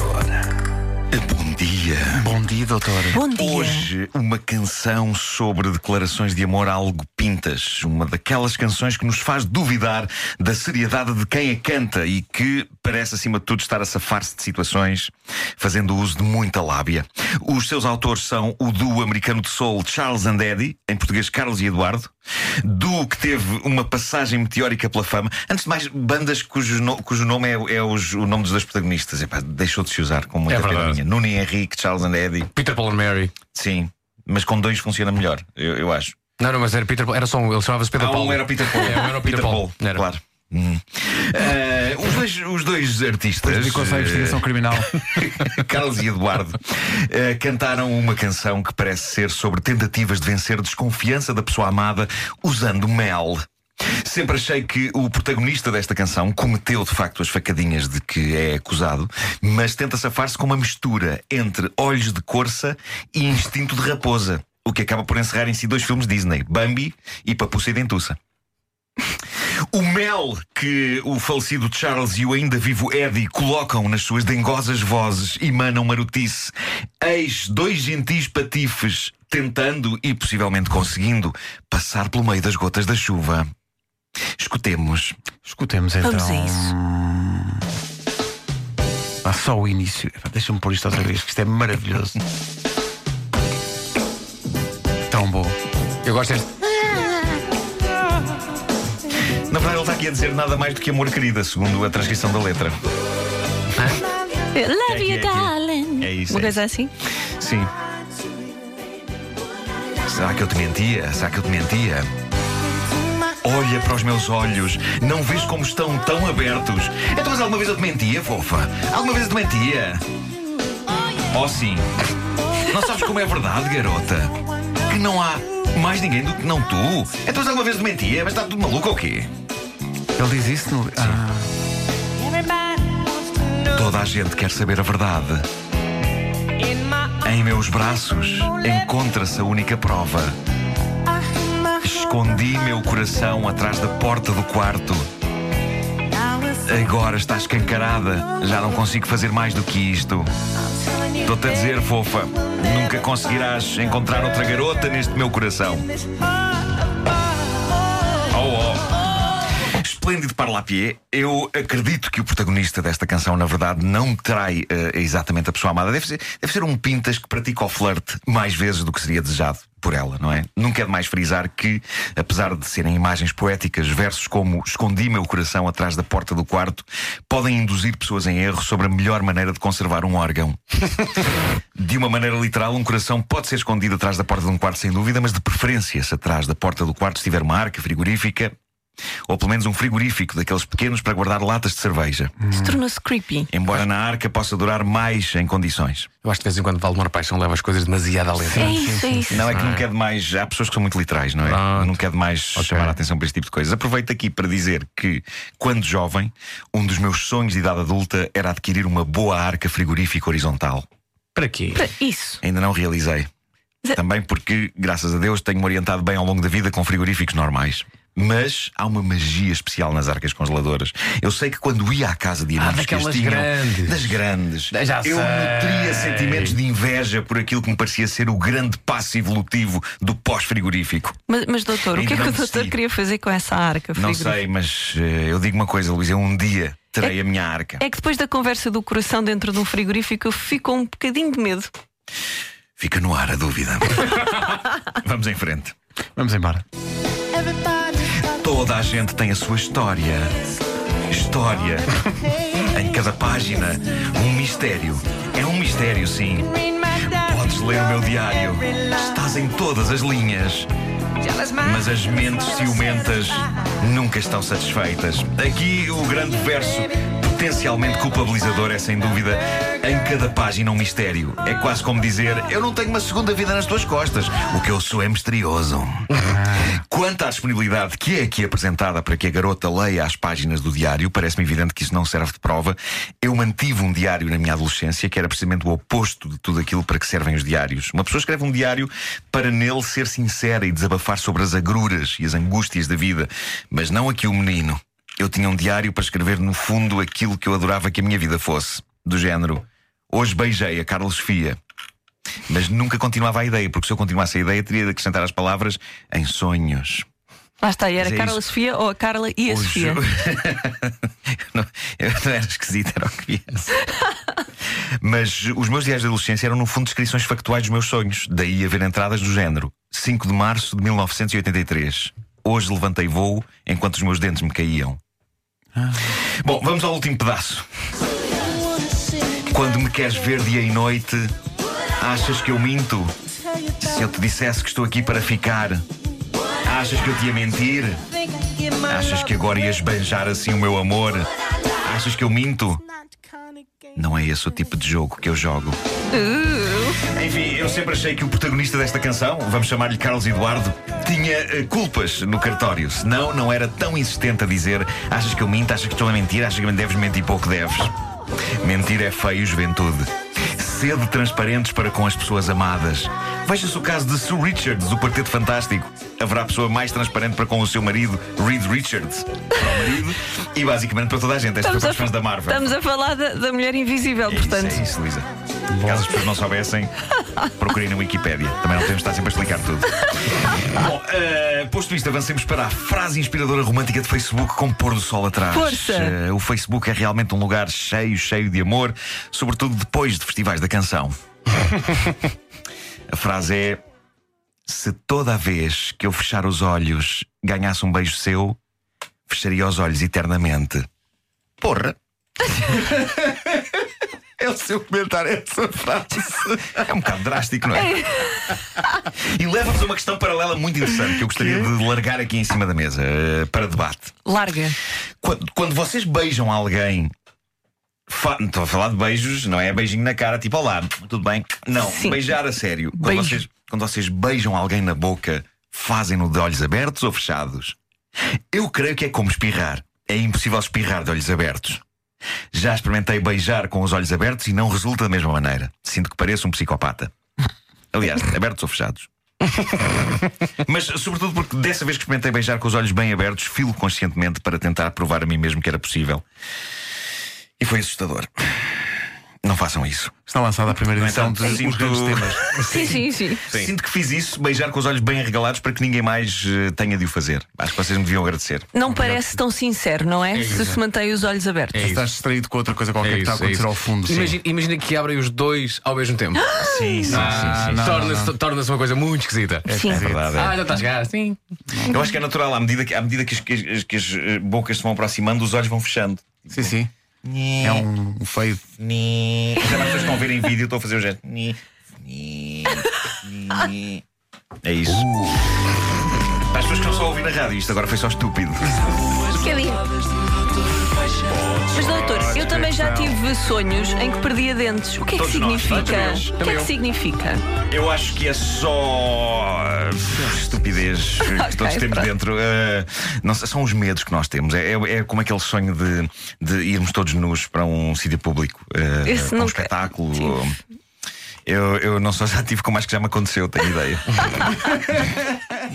Bom dia. Bom dia, doutor. Bom dia. Hoje, uma canção sobre declarações de amor algo pintas. Uma daquelas canções que nos faz duvidar da seriedade de quem a canta e que parece, acima de tudo, estar a safar-se de situações fazendo uso de muita lábia. Os seus autores são o duo americano de soul Charles and Eddie, em português Carlos e Eduardo. Duo que teve uma passagem meteórica pela fama. Antes de mais, bandas cujo, no- cujo nome é, é os- o nome dos dois protagonistas. Epá, deixou de se usar com muita É minha. Nuno Henrique, Charles and Eddie. Peter Paul and Mary. Sim, mas com dois funciona melhor, eu, eu acho. Não, não, mas era Peter Paul. Era só um, ele chamava-se Peter Ah, Paul. um era Peter Paul. É, um era o Peter Paul. Era. Claro. Hum. Eh, os, dois, os dois artistas, Dedicou-se à eh, investigação criminal. Carlos e Eduardo, eh, cantaram uma canção que parece ser sobre tentativas de vencer desconfiança da pessoa amada usando mel. Sempre achei que o protagonista desta canção cometeu de facto as facadinhas de que é acusado, mas tenta safar-se com uma mistura entre olhos de corça e instinto de raposa, o que acaba por encerrar em si dois filmes Disney, Bambi e Papuça e Dentuça. O mel que o falecido Charles e o ainda vivo Eddie colocam nas suas dengosas vozes emanam marotice. Eis dois gentis patifes tentando e possivelmente conseguindo passar pelo meio das gotas da chuva. Escutemos. Escutemos então. Vamos a isso. Ah, só o início. Deixa-me pôr isto outra vez, que isto é maravilhoso. Tão bom. Eu gosto deste. A dizer nada mais do que amor querida, segundo a transcrição da letra. Love É aqui, you, é aqui. darling. É isso, Uma é coisa assim? Sim. Será que eu te mentia? Será que eu te mentia? Olha para os meus olhos, não vês como estão tão abertos? Então, mas alguma vez eu te mentia, fofa? Alguma vez eu te mentia? Oh, sim. Não sabes como é verdade, garota? Que não há mais ninguém do que não tu? Então, mas alguma vez eu te mentia? Mas está tudo maluco ou quê? Ele diz isso no. Ah, Toda a gente quer saber a verdade. Em meus braços encontra-se a única prova. Escondi meu coração atrás da porta do quarto. Agora está escancarada. Já não consigo fazer mais do que isto. Estou-te a dizer, fofa, nunca conseguirás encontrar outra garota neste meu coração. Esplêndido parlapié. Eu acredito que o protagonista desta canção, na verdade, não trai eh, exatamente a pessoa amada. Deve ser, deve ser um pintas que pratica o flerte mais vezes do que seria desejado por ela, não é? Nunca é demais frisar que, apesar de serem imagens poéticas, versos como Escondi meu coração atrás da porta do quarto podem induzir pessoas em erro sobre a melhor maneira de conservar um órgão. De uma maneira literal, um coração pode ser escondido atrás da porta de um quarto, sem dúvida, mas de preferência, se atrás da porta do quarto estiver uma arca frigorífica ou pelo menos um frigorífico daqueles pequenos para guardar latas de cerveja. Isso tornou-se creepy. Embora na arca possa durar mais em condições. Eu acho que de vez em quando Valdemar Paixão leva as coisas demasiado à letra. É isso, é isso. Não é que nunca é demais. Há pessoas que são muito literais, não é? Pronto. Nunca é demais Ok. chamar a atenção para este tipo de coisas. Aproveito aqui para dizer que, quando jovem, um dos meus sonhos de idade adulta era adquirir uma boa arca frigorífica horizontal. Para quê? Para Isso. Ainda não realizei. Zé- Também porque, graças a Deus, tenho-me orientado bem ao longo da vida com frigoríficos normais. Mas há uma magia especial nas arcas congeladoras. Eu sei que quando ia à casa de amigos que as Ah, tinham, grandes. das grandes, Já eu sei. nutria sentimentos de inveja por aquilo que me parecia ser o grande passo evolutivo do pós-frigorífico. Mas, mas, doutor, o Ainda que é que o doutor queria fazer com essa arca Não sei, mas eh, eu digo uma coisa, Luís, eu um dia terei a minha arca. É que depois da conversa do coração dentro de um frigorífico eu fico com um bocadinho de medo. Fica no ar a dúvida. Vamos em frente. vamos embora. Toda a gente tem a sua história. História. Em cada página, um mistério. É um mistério, sim. Podes ler o meu diário. Estás em todas as linhas. Mas as mentes ciumentas nunca estão satisfeitas. Aqui o grande verso, potencialmente culpabilizador, é sem dúvida em cada página um mistério. É quase como dizer: Eu não tenho uma segunda vida nas tuas costas. O que eu sou é misterioso. Quanto à disponibilidade que é aqui apresentada para que a garota leia as páginas do diário, parece-me evidente que isso não serve de prova. Eu mantive um diário na minha adolescência que era precisamente o oposto de tudo aquilo para que servem os diários. Uma pessoa escreve um diário para nele ser sincera e desabafar sobre as agruras e as angústias da vida, mas não aqui o menino. Eu tinha um diário para escrever no fundo aquilo que eu adorava que a minha vida fosse. do género: Hoje beijei a Carlos Fia. Mas nunca continuava a ideia, porque se eu continuasse a ideia, teria de acrescentar as palavras em sonhos. Lá está, e era é Carla isso. Sofia ou a Carla e a Hoje- Sofia. não, eu não era esquisito, era o que viesse. Mas os meus dias de adolescência eram, no fundo, descrições factuais dos meus sonhos. Daí haver entradas do género: 5 de março de 1983. Hoje levantei voo enquanto os meus dentes me caíam. Bom, vamos ao último pedaço. Quando me queres ver dia e noite, achas que eu minto? Se eu te dissesse que estou aqui para ficar, achas que eu te ia mentir? Achas que agora ias banjar assim o meu amor? Achas que eu minto? Não é esse o tipo de jogo que eu jogo. Enfim, eu sempre achei que o protagonista desta canção, vamos chamar-lhe Carlos Eduardo, tinha eh, culpas no cartório. Senão, não era tão insistente a dizer: Achas que eu minto? Achas que estou a mentir? Achas que me deves mentir pouco deves? Mentir é feio, juventude. Sede transparentes para com as pessoas amadas. Veja-se o caso de Sue Richards, do Quarteto Fantástico. Haverá pessoa mais transparente para com o seu marido, Reed Richards. Para o marido e basicamente para toda a gente. Esta foi para os fãs da Marvel. estamos a falar da, da mulher invisível, É isso, portanto. é isso, Luísa. Caso as pessoas não soubessem, procurem na Wikipédia. Também não temos de estar sempre a explicar tudo. Bom, eh, posto isto, avancemos para a frase inspiradora romântica de Facebook com pôr do sol atrás. Força! Eh, o Facebook é realmente um lugar cheio, cheio de amor, sobretudo depois de festivais da canção. a frase é: Se toda a vez que eu fechar os olhos ganhasse um beijo seu, fecharia os olhos eternamente. Porra! É o seu comentário, é a sua frase. É um bocado drástico, não é? e leva-nos a uma questão paralela muito interessante que eu gostaria de largar aqui em cima da mesa eh, para debate. Larga. Quando, quando vocês beijam alguém. Fa- Estou a falar de beijos, não é beijinho na cara, tipo olá, tudo bem? Não, Sim. beijar a sério. Quando Beijo. vocês, quando vocês beijam alguém na boca, fazem-no de olhos abertos ou fechados? Eu creio que é como espirrar. É impossível espirrar de olhos abertos. Já experimentei beijar com os olhos abertos e não resulta da mesma maneira. Sinto que pareço um psicopata. Aliás, abertos ou fechados. Mas, sobretudo, porque dessa vez que experimentei beijar com os olhos bem abertos, filo conscientemente para tentar provar a mim mesmo que era possível. E foi assustador. Não façam isso. Está lançada a primeira edição entanto, de Os sinto- Grandes Temas. Sim, sim, sim. Sinto que fiz isso, beijar com os olhos bem arregalados para que ninguém mais eh, tenha de o fazer. Acho que vocês me deviam agradecer. Não parece tão sincero, não é? Se se mantém os olhos abertos. É. Estás distraído com outra coisa qualquer É que está a é acontecer ao fundo. Imagina, imagina que abrem os dois ao mesmo tempo. Sim, sim, Ah, sim. sim. Torna-se torna-se uma coisa muito esquisita. Sim. É verdade. é. Ah, já estás cá, sim. Eu acho que é natural, à medida que, à medida que, as, que as- que as, eh, bocas se vão aproximando, os olhos vão fechando. Sim, sim. É um, um feio. Já as pessoas estão a ver em vídeo, estou a fazer o gesto. É isso. Para as pessoas que não só ouvem na rádio, isto agora foi só estúpido. Bocadinho. Mas, doutor, eu também já tive sonhos em que perdia dentes. O que é que Todos nós, significa? O que é que significa? Eu acho que é só uh, estupidez que todos temos pronto. dentro. Uh, não sei, são os medos que nós temos. É, é- é como aquele sonho de, de irmos todos nus para um sítio público, uh, um espetáculo. tive. Eu, eu não só já tive, como acho que já me aconteceu, tenho ideia.